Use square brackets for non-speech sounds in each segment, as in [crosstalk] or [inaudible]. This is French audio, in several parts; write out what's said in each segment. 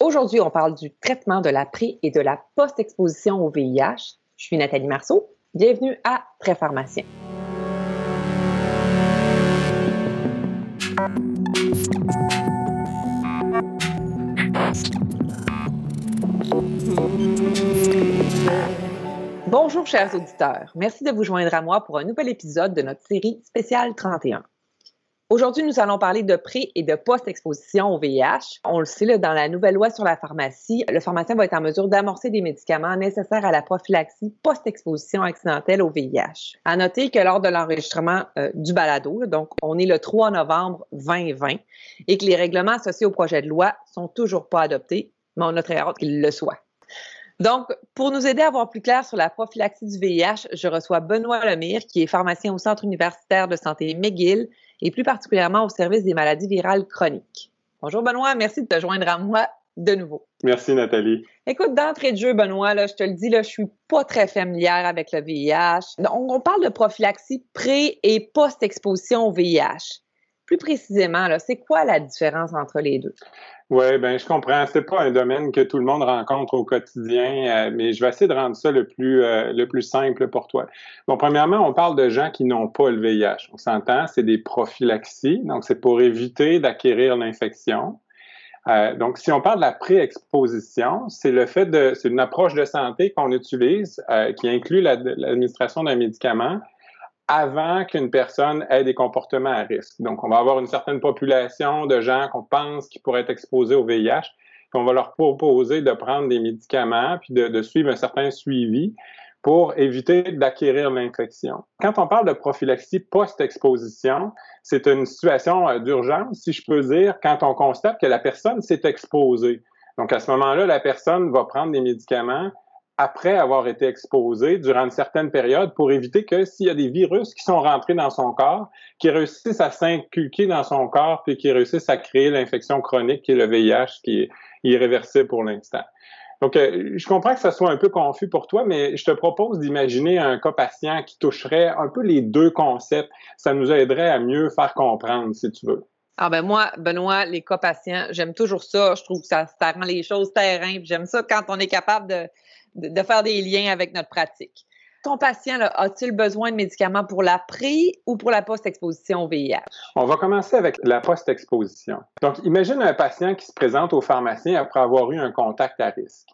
Aujourd'hui, on parle du traitement de la pré- et de la post-exposition au VIH. Je suis Nathalie Marceau. Bienvenue à Très Pharmacien. Bonjour chers auditeurs, merci de vous joindre à moi pour un nouvel épisode de notre série spéciale 31. Aujourd'hui, nous allons parler de pré- et de post-exposition au VIH. On le sait, là, dans la nouvelle loi sur la pharmacie, le pharmacien va être en mesure d'amorcer des médicaments nécessaires à la prophylaxie post-exposition accidentelle au VIH. À noter que lors de l'enregistrement euh, du balado, donc on est le 3 novembre 2020, et que les règlements associés au projet de loi sont toujours pas adoptés, mais on a très hâte qu'ils le soient. Donc, pour nous aider à voir plus clair sur la prophylaxie du VIH, je reçois Benoît Lemire, qui est pharmacien au Centre universitaire de santé McGill et plus particulièrement au service des maladies virales chroniques. Bonjour Benoît, merci de te joindre à moi de nouveau. Merci Nathalie. Écoute, d'entrée de jeu, Benoît, là, je te le dis, là, je suis pas très familière avec le VIH. Donc, on parle de prophylaxie pré- et post-exposition au VIH. Plus précisément, c'est quoi la différence entre les deux? Oui, ben je comprends. C'est pas un domaine que tout le monde rencontre au quotidien, euh, mais je vais essayer de rendre ça le plus euh, le plus simple pour toi. Bon, premièrement, on parle de gens qui n'ont pas le VIH. On s'entend, c'est des prophylaxies, donc c'est pour éviter d'acquérir l'infection. Euh, donc, si on parle de la pré-exposition, c'est le fait de, c'est une approche de santé qu'on utilise euh, qui inclut l'administration d'un médicament avant qu'une personne ait des comportements à risque. Donc, on va avoir une certaine population de gens qu'on pense qui pourraient être exposés au VIH, puis on va leur proposer de prendre des médicaments, puis de, de suivre un certain suivi pour éviter d'acquérir l'infection. Quand on parle de prophylaxie post-exposition, c'est une situation euh, d'urgence, si je peux dire, quand on constate que la personne s'est exposée. Donc, à ce moment-là, la personne va prendre des médicaments après avoir été exposé durant une certaine période pour éviter que s'il y a des virus qui sont rentrés dans son corps, qui réussissent à s'inculquer dans son corps puis qui réussissent à créer l'infection chronique qui est le VIH qui est irréversible pour l'instant. Donc, euh, je comprends que ça soit un peu confus pour toi, mais je te propose d'imaginer un cas patient qui toucherait un peu les deux concepts. Ça nous aiderait à mieux faire comprendre, si tu veux. Ah ben moi, Benoît, les cas patients, j'aime toujours ça. Je trouve que ça, ça rend les choses terrain. J'aime ça quand on est capable de, de, faire des liens avec notre pratique. Ton patient a-t-il besoin de médicaments pour la pré ou pour la post-exposition au VIH? On va commencer avec la post-exposition. Donc, imagine un patient qui se présente au pharmacien après avoir eu un contact à risque.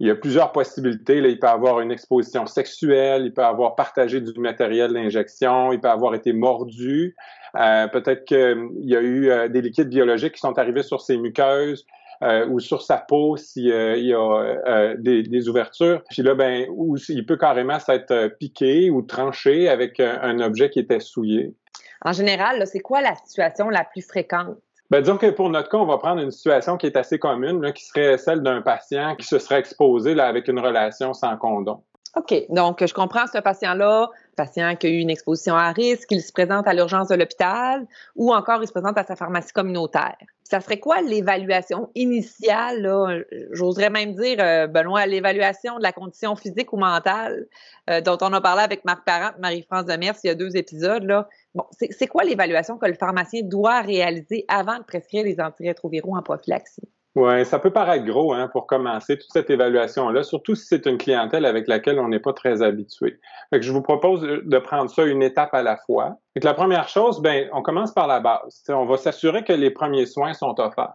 Il y a plusieurs possibilités. Il peut avoir une exposition sexuelle, il peut avoir partagé du matériel d'injection, il peut avoir été mordu. Euh, Peut-être qu'il y a eu euh, des liquides biologiques qui sont arrivés sur ses muqueuses. Euh, ou sur sa peau s'il euh, y a euh, des, des, ouvertures. Puis là, ben, ou il peut carrément s'être piqué ou tranché avec un, un, objet qui était souillé. En général, c'est quoi la situation la plus fréquente? Ben, disons que pour notre cas, on va prendre une situation qui est assez commune, là, qui serait celle d'un patient qui se serait exposé là, avec une relation sans condom. OK. Donc, je comprends ce patient-là, patient qui a eu une exposition à risque, il se présente à l'urgence de l'hôpital ou encore il se présente à sa pharmacie communautaire. Ça serait quoi l'évaluation initiale, là? J'oserais même dire, euh, Benoît, l'évaluation de la condition physique ou mentale euh, dont on a parlé avec Marc Parent Marie-France Demers il y a deux épisodes. Bon, c'est quoi l'évaluation que le pharmacien doit réaliser avant de prescrire les antirétroviraux en prophylaxie? Oui, ça peut paraître gros hein, pour commencer toute cette évaluation-là, surtout si c'est une clientèle avec laquelle on n'est pas très habitué. Fait que je vous propose de prendre ça une étape à la fois. Fait que la première chose, ben, on commence par la base. On va s'assurer que les premiers soins sont offerts.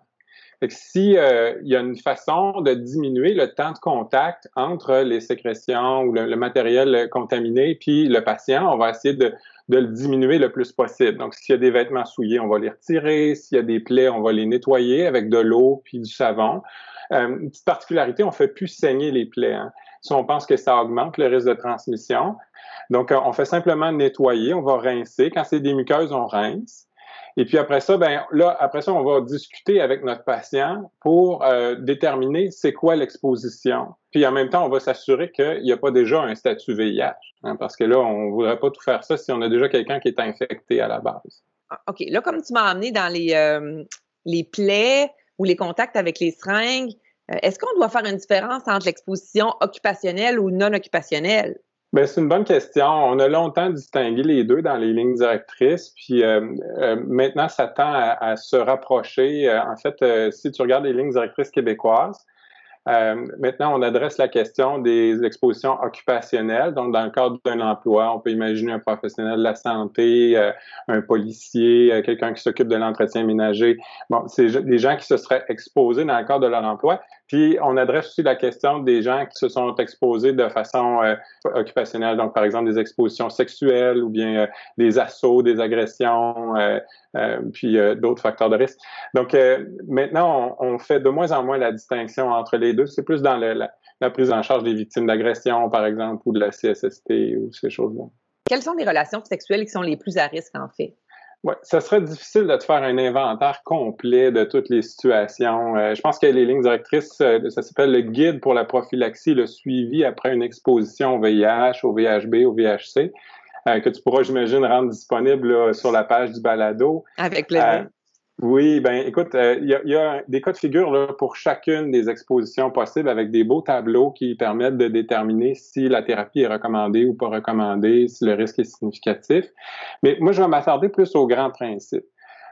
Fait que si euh, y a une façon de diminuer le temps de contact entre les sécrétions ou le, le matériel contaminé puis le patient, on va essayer de, de le diminuer le plus possible. Donc, s'il y a des vêtements souillés, on va les retirer. S'il y a des plaies, on va les nettoyer avec de l'eau puis du savon. Euh, une petite particularité, on fait plus saigner les plaies. Hein. Si on pense que ça augmente le risque de transmission. Donc, on fait simplement nettoyer, on va rincer. Quand c'est des muqueuses, on rince. Et puis après ça, ben là, après ça, on va discuter avec notre patient pour euh, déterminer c'est quoi l'exposition. Puis en même temps, on va s'assurer qu'il n'y a pas déjà un statut VIH, hein, parce que là, on ne voudrait pas tout faire ça si on a déjà quelqu'un qui est infecté à la base. OK. Là, comme tu m'as amené dans les, euh, les plaies ou les contacts avec les seringues, euh, est-ce qu'on doit faire une différence entre l'exposition occupationnelle ou non occupationnelle? Ben, c'est une bonne question. On a longtemps distingué les deux dans les lignes directrices, puis euh, euh, maintenant, ça tend à, se rapprocher. Euh, en fait, si tu regardes les lignes directrices québécoises, maintenant, on adresse la question des expositions occupationnelles. Donc, dans le cadre d'un emploi, on peut imaginer un professionnel de la santé, un policier, quelqu'un qui s'occupe de l'entretien ménager. Bon, c'est des gens qui se seraient exposés dans le cadre de leur emploi. Puis, on adresse aussi la question des gens qui se sont exposés de façon occupationnelle. Donc, par exemple, des expositions sexuelles ou bien des assauts, des agressions, puis d'autres facteurs de risque. Donc, maintenant, on, on fait de moins en moins la distinction entre les deux. C'est plus dans la, prise en charge des victimes d'agression, par exemple, ou de la CSST ou ces choses-là. Quelles sont les relations sexuelles qui sont les plus à risque, en fait? Oui, ça serait difficile de te faire un inventaire complet de toutes les situations. Euh, je pense que les lignes directrices, euh, ça s'appelle le guide pour la prophylaxie, le suivi après une exposition au VIH, au VHB, au VHC, euh, que tu pourras, j'imagine, rendre disponible sur la page du balado. Avec plaisir. Oui, ben écoute, euh, il y, a, des cas de figure là, pour chacune des expositions possibles avec des beaux tableaux qui permettent de déterminer si la thérapie est recommandée ou pas recommandée, si le risque est significatif. Mais moi, je vais m'attarder plus aux grands principes.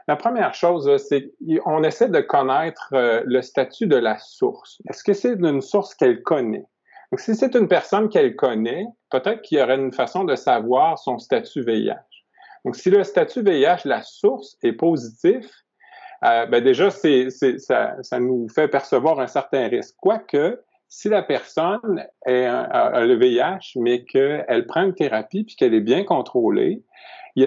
La première chose, c'est qu'on essaie de connaître euh, le statut de la source. Est-ce que c'est une source qu'elle connaît? Donc, si c'est une personne qu'elle connaît, peut-être qu'il y aurait une façon de savoir son statut VIH. Donc, si le statut VIH, la source, est positif, euh, ben déjà, ça, nous fait percevoir un certain risque. Quoique, si la personne est, a, le VIH, mais qu'elle prend une thérapie puis qu'elle est bien contrôlée,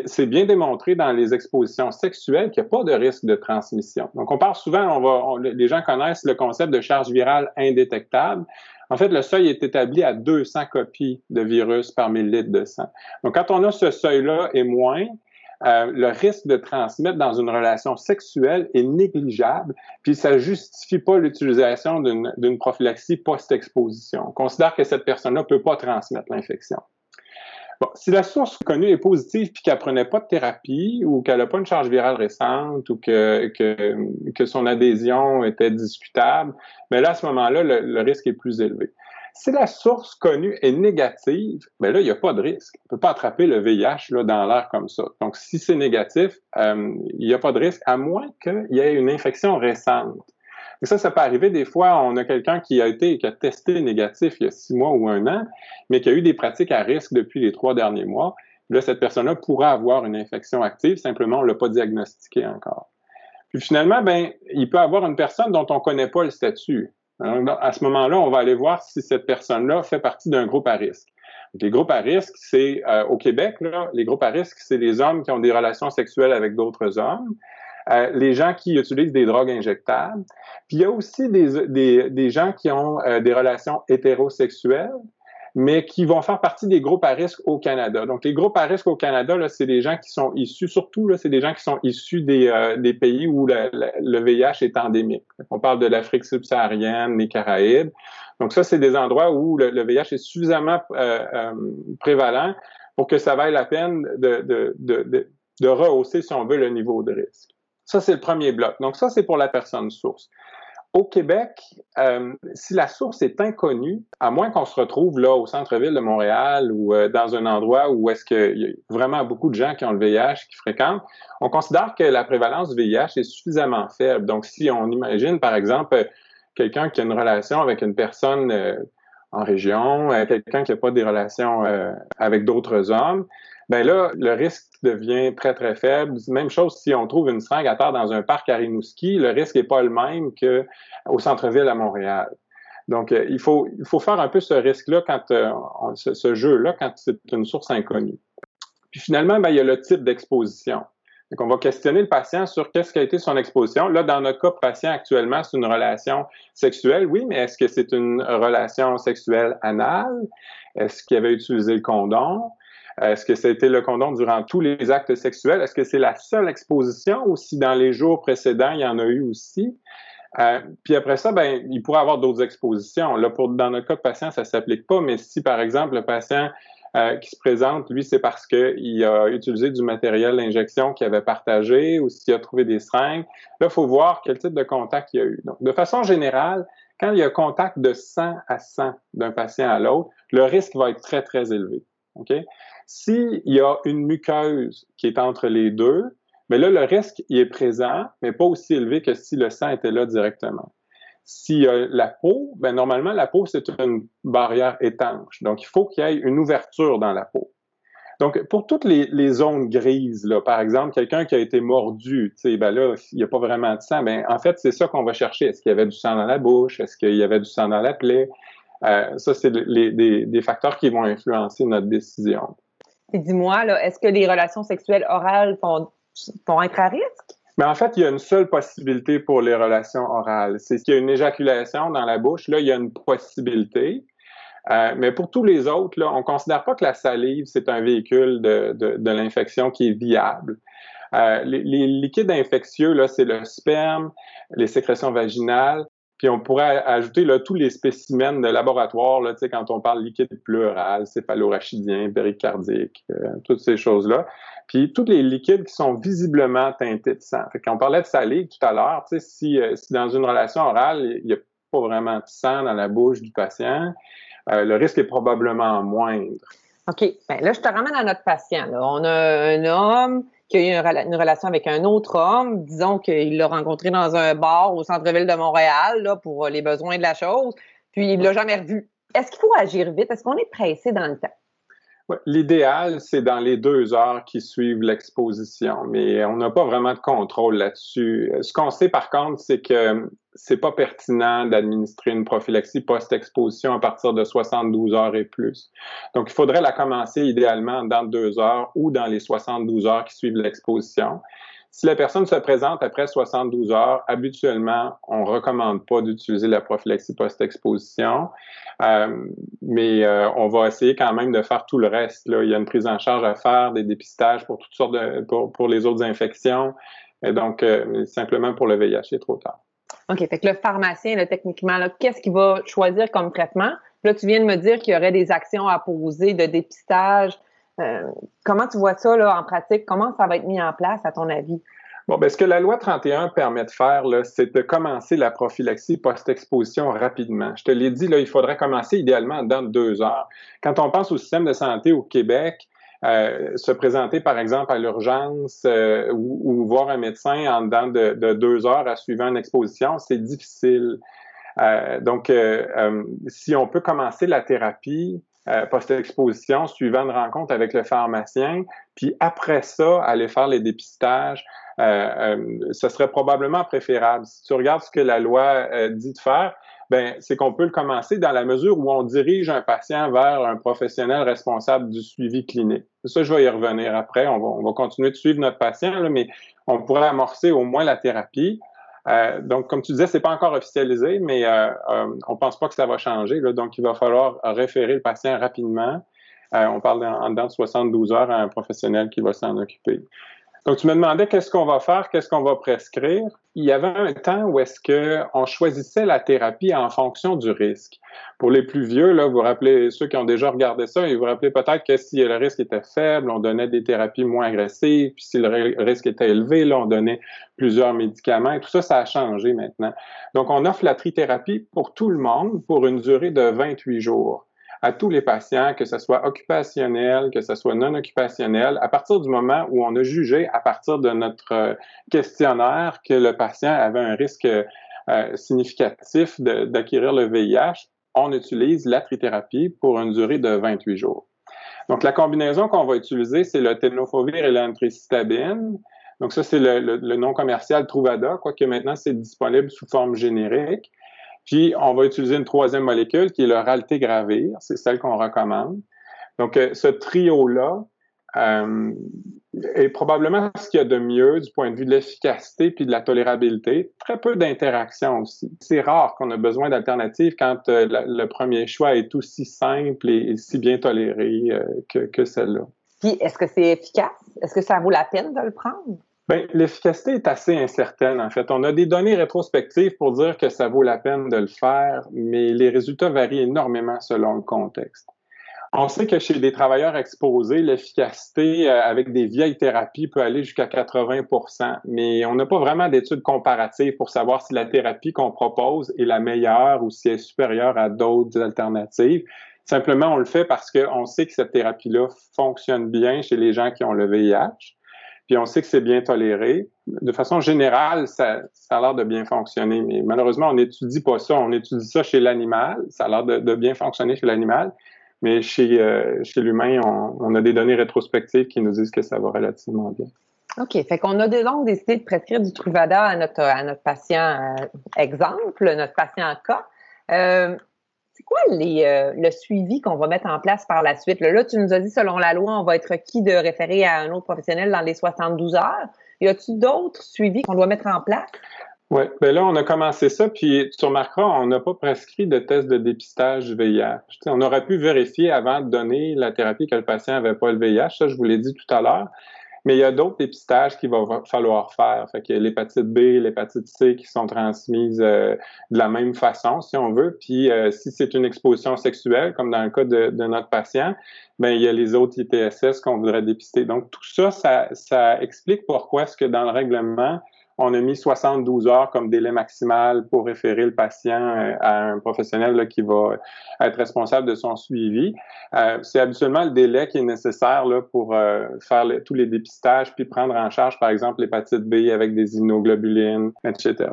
c'est bien démontré dans les expositions sexuelles qu'il n'y a pas de risque de transmission. Donc, on parle souvent, les gens connaissent le concept de charge virale indétectable. En fait, le seuil est établi à 200 copies de virus par millilitre de sang. Donc, quand on a ce seuil-là et moins, euh, le risque de transmettre dans une relation sexuelle est négligeable, puis ça justifie pas l'utilisation d'une prophylaxie post-exposition. On considère que cette personne-là peut pas transmettre l'infection. Bon, si la source connue est positive puis qu'elle prenait pas de thérapie ou qu'elle n'a pas une charge virale récente ou que, que, que son adhésion était discutable, mais là, à ce moment-là, le risque est plus élevé. Si la source connue est négative, ben là, il n'y a pas de risque. On ne peut pas attraper le VIH là, dans l'air comme ça. Donc, si c'est négatif, euh, il n'y a pas de risque, à moins qu'il y ait une infection récente. Et ça, ça peut arriver des fois, on a quelqu'un qui a été, qui a testé négatif il y a six mois ou un an, mais qui a eu des pratiques à risque depuis les trois derniers mois. Là, cette personne-là pourra avoir une infection active, simplement on ne l'a pas diagnostiqué encore. Puis finalement, ben, il peut avoir une personne dont on ne connaît pas le statut. À ce moment-là, on va aller voir si cette personne-là fait partie d'un groupe à risque. les groupes à risque, c'est euh, au Québec, là, les groupes à risque, c'est les hommes qui ont des relations sexuelles avec d'autres hommes, euh, les gens qui utilisent des drogues injectables. Puis il y a aussi des, des, des gens qui ont euh, des relations hétérosexuelles, mais qui vont faire partie des groupes à risque au Canada. Donc, les groupes à risque au Canada, là, c'est des gens qui sont issus, surtout, là, c'est des gens qui sont issus des, euh, des pays où le VIH est endémique. On parle de l'Afrique subsaharienne, les Caraïbes. Donc, ça, c'est des endroits où le, VIH est suffisamment euh, euh, prévalent pour que ça vaille la peine de, de, de, de rehausser, si on veut, le niveau de risque. Ça, c'est le premier bloc. Donc, ça, c'est pour la personne source. Au Québec, euh, si la source est inconnue, à moins qu'on se retrouve là au centre-ville de Montréal ou euh, dans un endroit où est-ce qu'il y a vraiment beaucoup de gens qui ont le VIH qui fréquentent, on considère que la prévalence du VIH est suffisamment faible. Donc, si on imagine, par exemple, quelqu'un qui a une relation avec une personne euh, en région, quelqu'un qui n'a pas des relations avec d'autres hommes, ben là, le risque devient très, très faible. Même chose si on trouve une seringue à terre dans un parc à Rimouski, le risque n'est pas le même qu'au centre-ville à Montréal. Donc, euh, il, faut, il faut faire un peu ce risque-là quand euh, ce, jeu-là quand c'est une source inconnue. Puis finalement, ben, il y a le type d'exposition. Donc, on va questionner le patient sur qu'est-ce qu'a été son exposition. Là, dans notre cas, patient actuellement, c'est une relation sexuelle, oui, mais est-ce que c'est une relation sexuelle anale? Est-ce qu'il avait utilisé le condom? Est-ce que ça a été le condom durant tous les actes sexuels? Est-ce que c'est la seule exposition ou si dans les jours précédents, il y en a eu aussi? Euh, puis après ça, ben, il pourrait avoir d'autres expositions. Là, pour, dans notre cas de patient, ça s'applique pas, mais si, par exemple, le patient euh, qui se présente, lui, c'est parce qu'il a utilisé du matériel d'injection qu'il avait partagé ou s'il a trouvé des seringues, là, il faut voir quel type de contact il y a eu. Donc, de façon générale, quand il y a contact de sang à sang d'un patient à l'autre, le risque va être très, très élevé. OK? S'il y a une muqueuse qui est entre les deux, mais là, le risque il est présent, mais pas aussi élevé que si le sang était là directement. Si la peau, ben normalement, la peau, c'est une barrière étanche. Donc, il faut qu'il y ait une ouverture dans la peau. Donc, pour toutes les, zones grises, par exemple, quelqu'un qui a été mordu, ben là, il n'y a pas vraiment de sang, ben en fait, c'est ça qu'on va chercher. Est-ce qu'il y avait du sang dans la bouche? Est-ce qu'il y avait du sang dans la plaie? Euh, ça, c'est des, facteurs qui vont influencer notre décision. Et dis-moi, est-ce que les relations sexuelles orales vont, vont être à risque? Mais en fait, il y a une seule possibilité pour les relations orales. C'est qu'il y a une éjaculation dans la bouche. Là, il y a une possibilité. Euh, mais pour tous les autres, là, on ne considère pas que la salive, c'est un véhicule de, de, de l'infection qui est viable. Euh, les, les, liquides infectieux, là, c'est le sperme, les sécrétions vaginales, puis on pourrait ajouter là, tous les spécimens de laboratoire, là, quand on parle liquide pleural, céphalorachidien, péricardique, euh, toutes ces choses-là. Puis tous les liquides qui sont visiblement teintés de sang. Fait qu'on parlait de salive tout à l'heure, si, euh, si dans une relation orale, il n'y a pas vraiment de sang dans la bouche du patient, euh, le risque est probablement moindre. OK. Ben là, je te ramène à notre patient. On a un homme qui a eu une, relation avec un autre homme, disons qu'il l'a rencontré dans un bar au centre-ville de Montréal là, pour les besoins de la chose, puis il l'a jamais revu. Est-ce qu'il faut agir vite? Est-ce qu'on est pressé dans le temps? L'idéal, c'est dans les deux heures qui suivent l'exposition, mais on n'a pas vraiment de contrôle là-dessus. Ce qu'on sait par contre, c'est que c'est pas pertinent d'administrer une prophylaxie post-exposition à partir de 72 heures et plus. Donc, il faudrait la commencer idéalement dans deux heures ou dans les 72 heures qui suivent l'exposition. Si la personne se présente après 72 heures, habituellement, on ne recommande pas d'utiliser la prophylaxie post-exposition, euh, mais euh, on va essayer quand même de faire tout le reste. Là. Il y a une prise en charge à faire, des dépistages pour toutes sortes de, pour, les autres infections. Et donc, euh, simplement pour le VIH, c'est trop tard. OK. Fait que le pharmacien, techniquement, qu'est-ce qu'il va choisir comme traitement? Là, tu viens de me dire qu'il y aurait des actions à poser de dépistage, comment tu vois ça là, en pratique? Comment ça va être mis en place, à ton avis? Bon, ben, ce que la loi 31 permet de faire, c'est de commencer la prophylaxie post-exposition rapidement. Je te l'ai dit, là, il faudrait commencer idéalement dans deux heures. Quand on pense au système de santé au Québec, euh, se présenter, par exemple, à l'urgence euh, ou, voir un médecin en dedans de, de deux heures à suivre une exposition, c'est difficile. Euh, donc, si on peut commencer la thérapie euh, post-exposition, suivant une rencontre avec le pharmacien, puis après ça, aller faire les dépistages, euh, euh, ce serait probablement préférable. Si tu regardes ce que la loi dit de faire, ben c'est qu'on peut le commencer dans la mesure où on dirige un patient vers un professionnel responsable du suivi clinique. Ça, je vais y revenir après. On va, on va continuer de suivre notre patient, là, mais on pourrait amorcer au moins la thérapie. Euh, donc, comme tu disais, c'est pas encore officialisé, mais euh, euh, on pense pas que ça va changer. donc, il va falloir référer le patient rapidement. on parle en dedans de 72 heures à un professionnel qui va s'en occuper. Donc, tu me demandais qu'est-ce qu'on va faire, qu'est-ce qu'on va prescrire. Il y avait un temps où est-ce qu'on choisissait la thérapie en fonction du risque. Pour les plus vieux, là, vous vous rappelez, ceux qui ont déjà regardé ça, vous vous rappelez peut-être que si le risque était faible, on donnait des thérapies moins agressives, puis si le risque était élevé, là, on donnait plusieurs médicaments. Tout ça, ça a changé maintenant. Donc, on offre la trithérapie pour tout le monde pour une durée de 28 jours à tous les patients, que ce soit occupationnel, que ce soit non occupationnel, à partir du moment où on a jugé, à partir de notre euh, questionnaire, que le patient avait un risque euh, significatif d'acquérir le VIH, on utilise la trithérapie pour une durée de 28 jours. Donc, la combinaison qu'on va utiliser, c'est le tenofovir et l'anthracistabine. Donc, ça, c'est le, le, nom commercial Truvada, quoique maintenant, c'est disponible sous forme générique. Puis, on va utiliser une troisième molécule qui est le raltegravir, c'est celle qu'on recommande. Donc, euh, ce trio-là euh, est probablement ce qu'il y a de mieux du point de vue de l'efficacité puis de la tolérabilité. Très peu d'interactions aussi. C'est rare qu'on a besoin d'alternatives quand euh, le premier choix est aussi simple et, si bien toléré que, que celle-là. Puis, est-ce que c'est efficace? Est-ce que ça vaut la peine de le prendre? Bien, l'efficacité est assez incertaine, en fait. On a des données rétrospectives pour dire que ça vaut la peine de le faire, mais les résultats varient énormément selon le contexte. On sait que chez des travailleurs exposés, l'efficacité euh, avec des vieilles thérapies peut aller jusqu'à 80% mais on n'a pas vraiment d'études comparatives pour savoir si la thérapie qu'on propose est la meilleure ou si elle est supérieure à d'autres alternatives. Simplement, on le fait parce qu'on sait que cette thérapie-là fonctionne bien chez les gens qui ont le VIH puis on sait que c'est bien toléré. De façon générale, ça, a l'air de bien fonctionner, mais malheureusement, on n'étudie pas ça. On étudie ça chez l'animal. Ça a l'air de, bien fonctionner chez l'animal, mais chez, euh, l'humain, on, a des données rétrospectives qui nous disent que ça va relativement bien. OK. Fait qu'on a donc décidé de prescrire du Truvada à notre, à notre patient euh, exemple, notre patient cas. C'est quoi euh, le suivi qu'on va mettre en place par la suite? Là, tu nous as dit, selon la loi, on va être requis de référer à un autre professionnel dans les 72 heures. Y a-t-il d'autres suivis qu'on doit mettre en place? Oui, ben là, on a commencé ça, puis tu remarqueras, on n'a pas prescrit de test de dépistage VIH. on aurait pu vérifier avant de donner la thérapie que le patient n'avait pas le VIH, ça, je vous l'ai dit tout à l'heure. Mais il y a d'autres dépistages qu'il va falloir faire. Fait que l'hépatite B, l'hépatite C qui sont transmises euh, de la même façon, si on veut. Puis euh, si c'est une exposition sexuelle, comme dans le cas de, de, notre patient, ben il y a les autres ITSS qu'on voudrait dépister. Donc tout ça, ça, ça explique pourquoi est-ce que dans le règlement, on a mis 72 heures comme délai maximal pour référer le patient euh, à un professionnel qui va être responsable de son suivi. Euh, c'est habituellement le délai qui est nécessaire là, pour euh, faire tous les dépistages puis prendre en charge, par exemple, l'hépatite B avec des immunoglobulines, etc.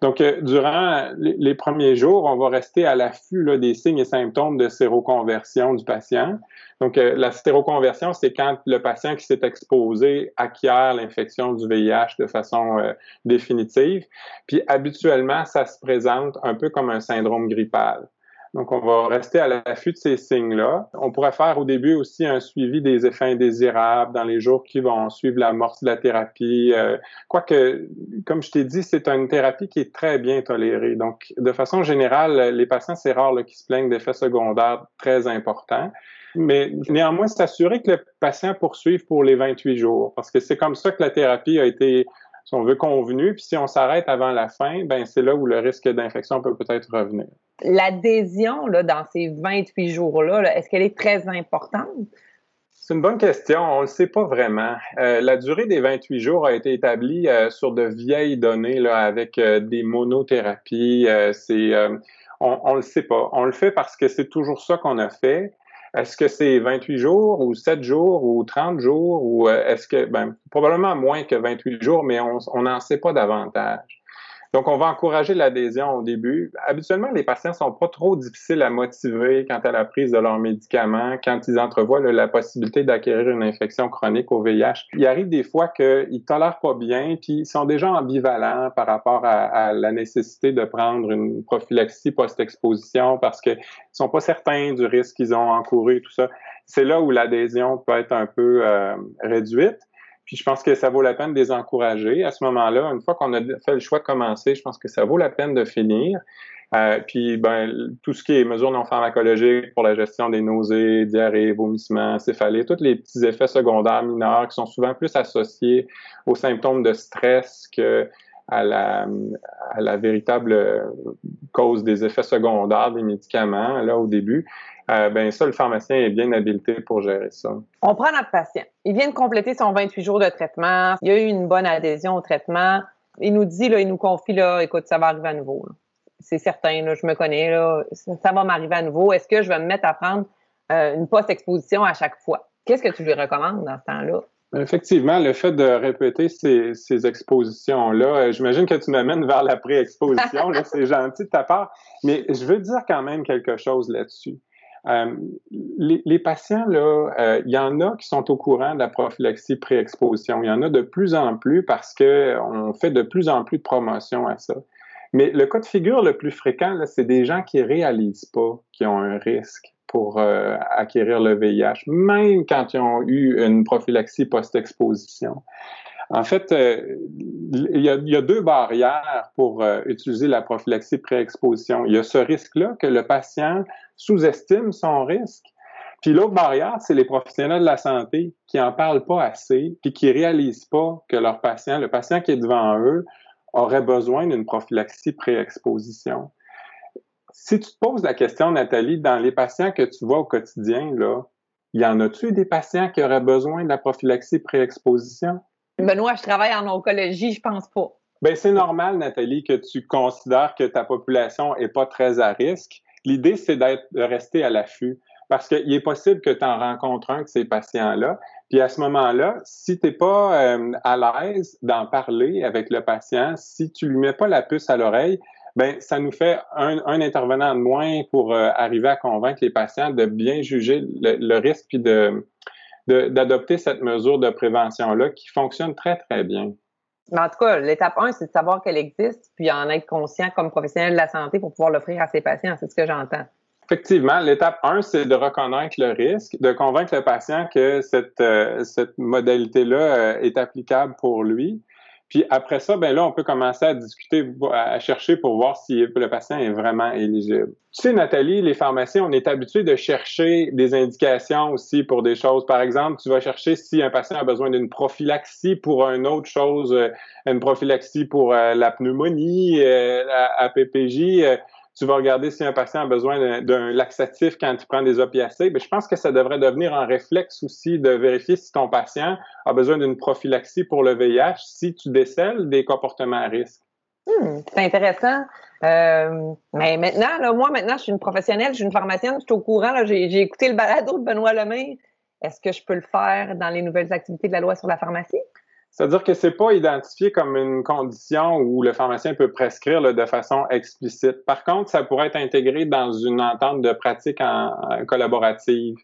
Donc, euh, durant les, premiers jours, on va rester à l'affût des signes et symptômes de séroconversion du patient. Donc, euh, la séroconversion, c'est quand le patient qui s'est exposé acquiert l'infection du VIH de façon euh, définitive. Puis, habituellement, ça se présente un peu comme un syndrome grippal. Donc, on va rester à l'affût de ces signes-là. On pourrait faire au début aussi un suivi des effets indésirables dans les jours qui vont suivre l'amorce de la thérapie. Euh, quoique, comme je t'ai dit, c'est une thérapie qui est très bien tolérée. Donc, de façon générale, les patients, c'est rare qui se plaignent d'effets secondaires très importants. Mais néanmoins, s'assurer que le patient poursuive pour les 28 jours, parce que c'est comme ça que la thérapie a été si on veut convenu, puis si on s'arrête avant la fin, ben c'est là où le risque d'infection peut peut-être revenir l'adhésion dans ces 28 jours-là, est-ce qu'elle est très importante? C'est une bonne question. On ne le sait pas vraiment. Euh, la durée des 28 jours a été établie euh, sur de vieilles données avec euh, des monothérapies. c'est, on ne le sait pas. On le fait parce que c'est toujours ça qu'on a fait. Est-ce que c'est 28 jours ou 7 jours ou 30 jours ou est-ce que, ben, probablement moins que 28 jours, mais on n'en sait pas davantage. Donc, on va encourager l'adhésion au début. Habituellement, les patients sont pas trop difficiles à motiver quant à la prise de leurs médicaments, quand ils entrevoient la possibilité d'acquérir une infection chronique au VIH. Il arrive des fois qu'ils tolèrent pas bien, puis ils sont déjà ambivalents par rapport à, la nécessité de prendre une prophylaxie post-exposition parce qu'ils sont pas certains du risque qu'ils ont encouru tout ça. C'est là où l'adhésion peut être un peu euh, réduite. Puis je pense que ça vaut la peine de les encourager. À ce moment-là, une fois qu'on a fait le choix de commencer, je pense que ça vaut la peine de finir. Euh, puis ben, tout ce qui est mesures non pharmacologiques pour la gestion des nausées, diarrhées, vomissements, céphalées, tous les petits effets secondaires mineurs qui sont souvent plus associés aux symptômes de stress que à la, à la véritable cause des effets secondaires des médicaments, là, au début, euh, ben ça, le pharmacien est bien habilité pour gérer ça. On prend notre patient. Il vient de compléter son 28 jours de traitement. Il y a eu une bonne adhésion au traitement. Il nous dit, là, il nous confie, là, écoute, ça va arriver à nouveau. C'est certain, là, je me connais, là, ça, va m'arriver à nouveau. Est-ce que je vais me mettre à prendre euh, une post-exposition à chaque fois? Qu'est-ce que tu lui recommandes dans ce temps-là? Effectivement, le fait de répéter ces, ces expositions-là, euh, j'imagine que tu m'amènes vers la pré-exposition, [laughs] c'est gentil de ta part, mais je veux dire quand même quelque chose là-dessus. Euh, les, patients, là, euh, il y en a qui sont au courant de la prophylaxie pré-exposition. Il y en a de plus en plus parce qu'on fait de plus en plus de promotion à ça. Mais le cas de figure le plus fréquent, c'est des gens qui réalisent pas qu'ils ont un risque pour euh, acquérir le VIH, même quand ils ont eu une prophylaxie post-exposition. En fait, euh, il, y a, deux barrières pour euh, utiliser la prophylaxie pré-exposition. Il y a ce risque-là que le patient sous-estime son risque. Puis l'autre barrière, c'est les professionnels de la santé qui en parlent pas assez, puis qui réalisent pas que leur patient, le patient qui est devant eux, aurait besoin d'une prophylaxie pré-exposition Si tu te poses la question, Nathalie, dans les patients que tu vois au quotidien, là, y en a-tu des patients qui auraient besoin de la prophylaxie pré-exposition? Benoît, je travaille en oncologie, je pense pas. Ben, c'est normal, Nathalie, que tu considères que ta population est pas très à risque. L'idée, c'est d'être, de rester à l'affût. Parce qu'il est possible que tu en rencontres un de ces patients-là. Puis à ce moment-là, si tu n'es pas euh, à l'aise d'en parler avec le patient, si tu lui mets pas la puce à l'oreille, ben ça nous fait un, intervenant de moins pour euh, arriver à convaincre les patients de bien juger le, risque puis de d'adopter cette mesure de prévention-là qui fonctionne très, très bien. Mais en tout cas, l'étape 1, c'est de savoir qu'elle existe, puis en être conscient comme professionnel de la santé pour pouvoir l'offrir à ses patients. C'est ce que j'entends. Effectivement, l'étape 1, c'est de reconnaître le risque, de convaincre le patient que cette, euh, cette modalité-là euh, est applicable pour lui. Puis après ça, ben là, on peut commencer à discuter, à chercher pour voir si le patient est vraiment éligible. Tu sais, Nathalie, les pharmaciens, on est habitué de chercher des indications aussi pour des choses. Par exemple, tu vas chercher si un patient a besoin d'une prophylaxie pour une autre chose, euh, une prophylaxie pour euh, la pneumonie, la APPJ tu vas regarder si un patient a besoin d'un laxatif quand il prend des opiacés. Mais je pense que ça devrait devenir un réflexe aussi de vérifier si ton patient a besoin d'une prophylaxie pour le VIH, si tu décèles des comportements à risque. Hmm, c'est intéressant. Euh, mais maintenant, là, moi, maintenant, je suis une professionnelle, je suis une pharmacienne, je suis au courant. J'ai écouté le balado de Benoît Lemay. Est-ce que je peux le faire dans les nouvelles activités de la loi sur la pharmacie? C'est-à-dire que c'est pas identifié comme une condition où le pharmacien peut prescrire de façon explicite. Par contre, ça pourrait être intégré dans une entente de pratique en, collaborative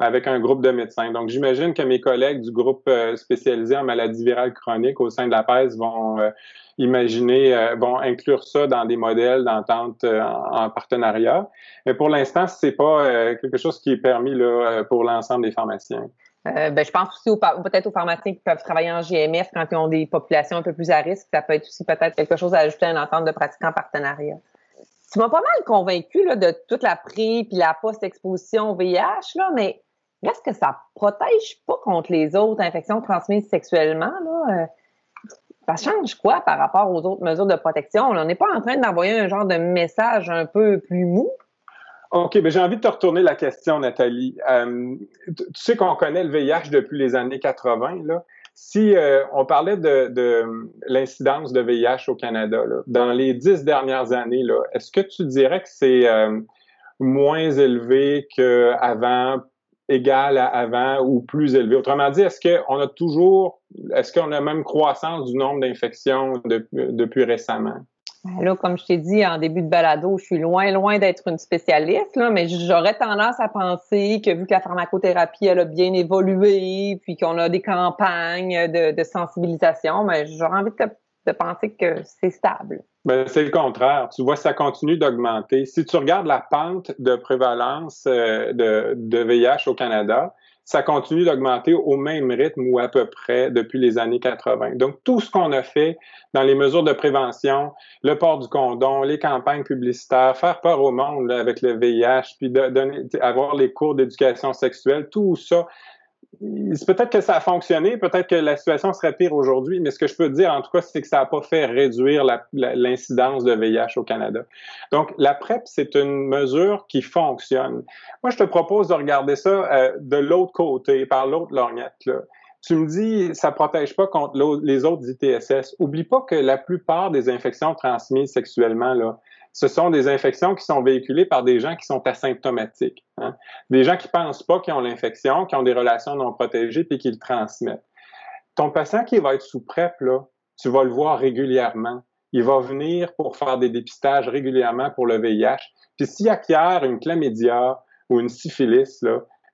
avec un groupe de médecins. Donc, j'imagine que mes collègues du groupe euh, spécialisé en maladies virales chroniques au sein de la PES vont euh, imaginer, euh, vont inclure ça dans des modèles d'entente en, partenariat. Mais pour l'instant, c'est pas quelque chose qui est permis là, pour l'ensemble des pharmaciens. Euh, ben, je pense aussi peut-être aux pharmaciens qui peuvent travailler en GMF quand ils ont des populations un peu plus à risque. Ça peut être aussi peut-être quelque chose à ajouter à une entente de pratique en partenariat. Tu m'as pas mal convaincu de toute la pré puis la post-exposition au VIH, là, mais est-ce que ça protège pas contre les autres infections transmises sexuellement? Euh, ça change quoi par rapport aux autres mesures de protection? On n'est pas en train d'envoyer un genre de message un peu plus mou? OK, ben j'ai envie de te retourner la question, Nathalie. Euh, tu sais qu'on connaît le VIH depuis les années 80. Là. Si euh, on parlait de, de l'incidence de VIH au Canada, dans les dix dernières années, est-ce que tu dirais que c'est euh, moins élevé qu'avant, égal à avant ou plus élevé? Autrement dit, est-ce qu'on a toujours, est-ce qu'on a même croissance du nombre d'infections depuis récemment? Ben là, comme je t'ai dit en début de balado, je suis loin, loin d'être une spécialiste, là, mais j'aurais tendance à penser que vu que la pharmacothérapie elle a bien évolué, puis qu'on a des campagnes de, sensibilisation, mais ben, j'aurais envie de, penser que c'est stable. Ben, c'est le contraire. Tu vois, ça continue d'augmenter. Si tu regardes la pente de prévalence euh, de, de VIH au Canada, ça continue d'augmenter au même rythme ou à peu près depuis les années 80. Donc, tout ce qu'on a fait dans les mesures de prévention, le port du condom, les campagnes publicitaires, faire peur au monde avec le VIH, puis donner, avoir les cours d'éducation sexuelle, tout ça, peut-être que ça a fonctionné, peut-être que la situation serait pire aujourd'hui, mais ce que je peux dire en tout cas, c'est que ça n'a pas fait réduire l'incidence de VIH au Canada. Donc, la PrEP, c'est une mesure qui fonctionne. Moi, je te propose de regarder ça euh, de l'autre côté, par l'autre lorgnette. Tu me dis, ça protège pas contre les autres ITSS. Oublie pas que la plupart des infections transmises sexuellement, ce sont des infections qui sont véhiculées par des gens qui sont asymptomatiques. Hein. Des gens qui pensent pas qu'ils ont l'infection, qui ont des relations non protégées puis qui le transmettent. Ton patient qui va être sous PrEP, là, tu vas le voir régulièrement. Il va venir pour faire des dépistages régulièrement pour le VIH. Puis s'il acquiert une chlamydia ou une syphilis,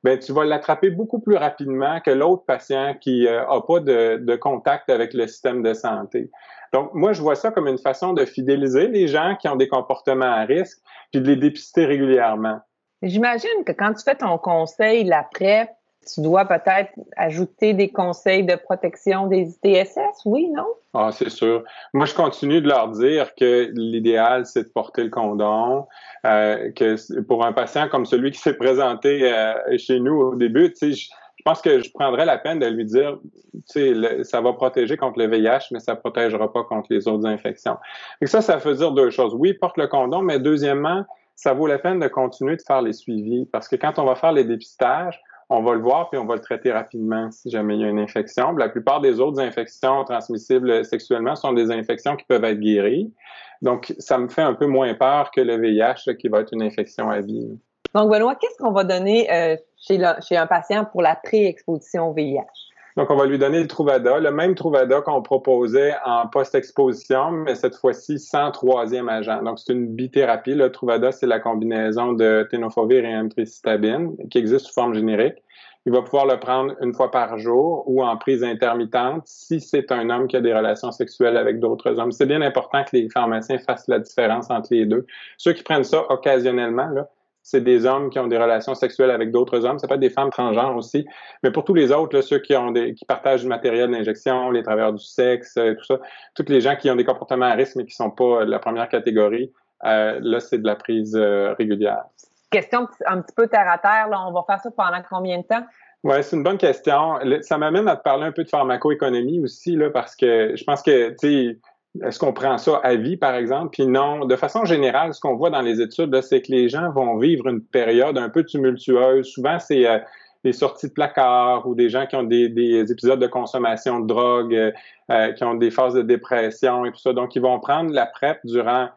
ben, tu vas l'attraper beaucoup plus rapidement que l'autre patient qui n'a euh, pas de, de, contact avec le système de santé. Donc, moi, je vois ça comme une façon de fidéliser les gens qui ont des comportements à risque, puis de les dépister régulièrement. J'imagine que quand tu fais ton conseil, la PrEP, tu dois peut-être ajouter des conseils de protection des ITSS, oui, non? Ah, c'est sûr. Moi, je continue de leur dire que l'idéal, c'est de porter le condom, euh, que pour un patient comme celui qui s'est présenté euh, chez nous au début, tu sais, je, pense que je prendrais la peine de lui dire, tu sais, ça va protéger contre le VIH, mais ça protégera pas contre les autres infections. Et ça, ça veut dire deux choses. Oui, porte le condom, mais deuxièmement, ça vaut la peine de continuer de faire les suivis parce que quand on va faire les dépistages, on va le voir puis on va le traiter rapidement si jamais il y a une infection. La plupart des autres infections transmissibles sexuellement sont des infections qui peuvent être guéries. Donc, ça me fait un peu moins peur que le VIH qui va être une infection à vie. Donc, Benoît, qu'est-ce qu'on va donner euh, chez, chez un patient pour la pré-exposition au VIH? Donc, on va lui donner le Truvada, le même Truvada qu'on proposait en post-exposition, mais cette fois-ci sans troisième agent. Donc, c'est une bithérapie. Le Truvada, c'est la combinaison de ténofovir et amtricitabine qui existe sous forme générique. Il va pouvoir le prendre une fois par jour ou en prise intermittente si c'est un homme qui a des relations sexuelles avec d'autres hommes. C'est bien important que les pharmaciens fassent la différence entre les deux. Ceux qui prennent ça occasionnellement, là, c'est des hommes qui ont des relations sexuelles avec d'autres hommes. Ça peut être des femmes transgenres aussi. Mais pour tous les autres, ceux qui ont des, qui partagent du matériel d'injection, les travailleurs du sexe, euh, tout ça, tous les gens qui ont des comportements à risque mais qui sont pas de la première catégorie, euh, là, c'est de la prise euh, régulière. Question un petit peu terre à terre. Là. On va faire ça pendant combien de temps? Oui, c'est une bonne question. Ça m'amène à te parler un peu de pharmacoéconomie aussi, là, parce que je pense que, tu sais, est-ce qu'on prend ça à vie, par exemple? Puis non, de façon générale, ce qu'on voit dans les études, c'est que les gens vont vivre une période un peu tumultueuse. Souvent, c'est euh, des sorties de placard ou des gens qui ont des, épisodes de consommation de drogue, euh, euh, qui ont des phases de dépression et tout ça. Donc, ils vont prendre la PrEP durant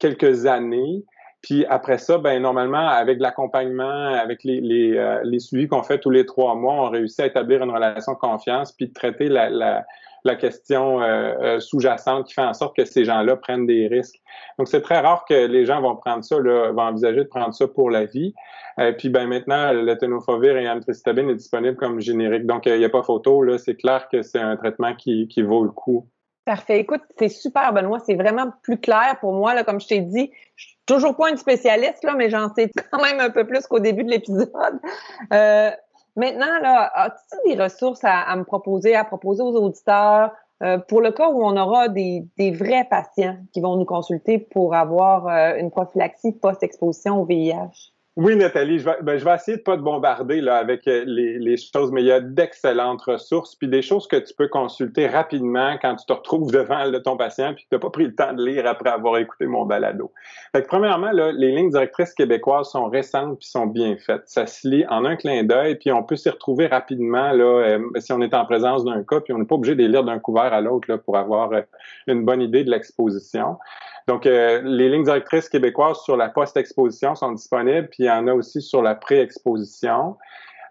quelques années. Puis après ça, ben normalement, avec l'accompagnement, avec les, suivis qu'on fait tous les trois mois, on réussit à établir une relation de confiance puis de traiter la, la question euh, euh, sous-jacente qui fait en sorte que ces gens-là prennent des risques. Donc, c'est très rare que les gens vont prendre ça, là, vont envisager de prendre ça pour la vie. Euh, puis, ben maintenant, le tenofovir et l'amtricitabine est disponible comme générique. Donc, il n'y a pas photo. Là, c'est clair que c'est un traitement qui, vaut le coup. Parfait. Écoute, c'est super, Benoît. C'est vraiment plus clair pour moi. Là, comme je t'ai dit, je suis toujours pas une spécialiste, là, mais j'en sais quand même un peu plus qu'au début de l'épisode. Maintenant, là, as-tu des ressources à, me proposer, à proposer aux auditeurs euh, pour le cas où on aura des, vrais patients qui vont nous consulter pour avoir euh, une prophylaxie post-exposition au VIH? Oui, Nathalie, je vais, ben, je vais essayer de pas te bombarder là, avec euh, les, les choses, mais il y a d'excellentes ressources, puis des choses que tu peux consulter rapidement quand tu te retrouves devant ton patient puis que tu n'as pas pris le temps de lire après avoir écouté mon balado. Fait que, premièrement, là, les lignes directrices québécoises sont récentes puis sont bien faites. Ça se lit en un clin d'œil, puis on peut s'y retrouver rapidement là, euh, si on est en présence d'un cas, puis on n'est pas obligé de les lire d'un couvert à l'autre pour avoir euh, une bonne idée de l'exposition. Donc, euh, les lignes directrices québécoises sur la post-exposition sont disponibles, puis il y en a aussi sur la pré-exposition.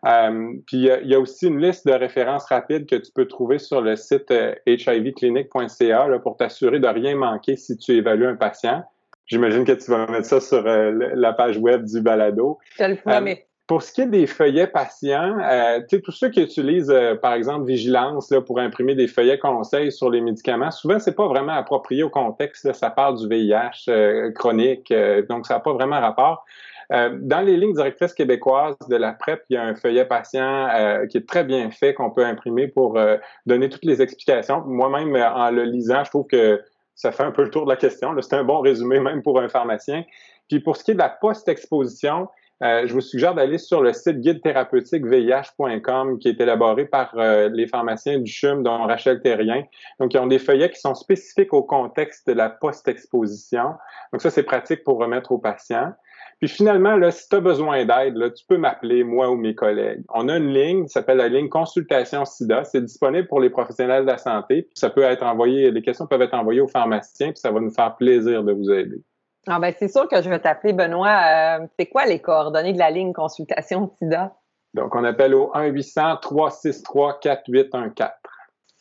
Euh, puis il y, a aussi une liste de références rapides que tu peux trouver sur le site euh, hivclinic.ca pour t'assurer de rien manquer si tu évalues un patient. J'imagine que tu vas mettre ça sur la page web du balado. Je le promets. Pour ce qui est des feuillets patients, euh, tous ceux qui utilisent, euh, par exemple, Vigilance là, pour imprimer des feuillets conseils sur les médicaments, souvent, c'est pas vraiment approprié au contexte. ça parle du VIH euh, chronique, euh, donc ça n'a pas vraiment rapport. dans les lignes directrices québécoises de la PrEP, il y a un feuillet patient qui est très bien fait qu'on peut imprimer pour donner toutes les explications. Moi-même, en le lisant, je trouve que ça fait un peu le tour de la question. C'est un bon résumé même pour un pharmacien. Puis pour ce qui est de la post-exposition, euh, je vous suggère d'aller sur le site guide thérapeutique VIH.com qui est élaboré par euh, les pharmaciens du CHUM, dont Rachel Terrien. Donc, ils ont des feuillets qui sont spécifiques au contexte de la post-exposition. Donc, ça, c'est pratique pour remettre aux patients. Puis finalement, là, si tu as besoin d'aide, tu peux m'appeler, moi ou mes collègues. On a une ligne qui s'appelle la ligne consultation SIDA. C'est disponible pour les professionnels de la santé. Puis ça peut être envoyé, les questions peuvent être envoyées aux pharmaciens, puis ça va nous faire plaisir de vous aider. Ah ben c'est sûr que je vais t'appeler Benoît. Euh, c'est quoi les coordonnées de la ligne consultation SIDA? Donc, on appelle au 1-800-363-4814.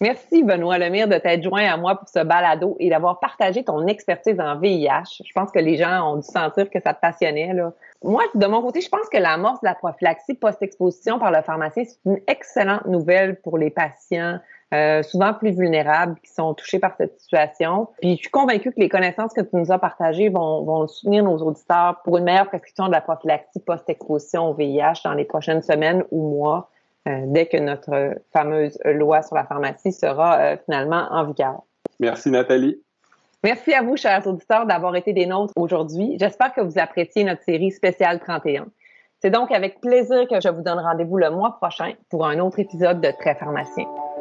Merci, Benoît Lemire, de t'être joint à moi pour ce balado et d'avoir partagé ton expertise en VIH. Je pense que les gens ont dû sentir que ça te passionnait. Là. Moi, de mon côté, je pense que l'amorce de la prophylaxie post-exposition par le pharmacien, c'est une excellente nouvelle pour les patients euh, souvent plus vulnérables, qui sont touchés par cette situation. Puis je suis convaincue que les connaissances que tu nous as partagées vont, vont soutenir nos auditeurs pour une meilleure prescription de la prophylaxie post-exposition au VIH dans les prochaines semaines ou mois, euh, dès que notre fameuse loi sur la pharmacie sera euh, finalement en vigueur. Merci Nathalie. Merci à vous, chers auditeurs, d'avoir été des nôtres aujourd'hui. J'espère que vous appréciez notre série spéciale 31. C'est donc avec plaisir que je vous donne rendez-vous le mois prochain pour un autre épisode de Très pharmacien.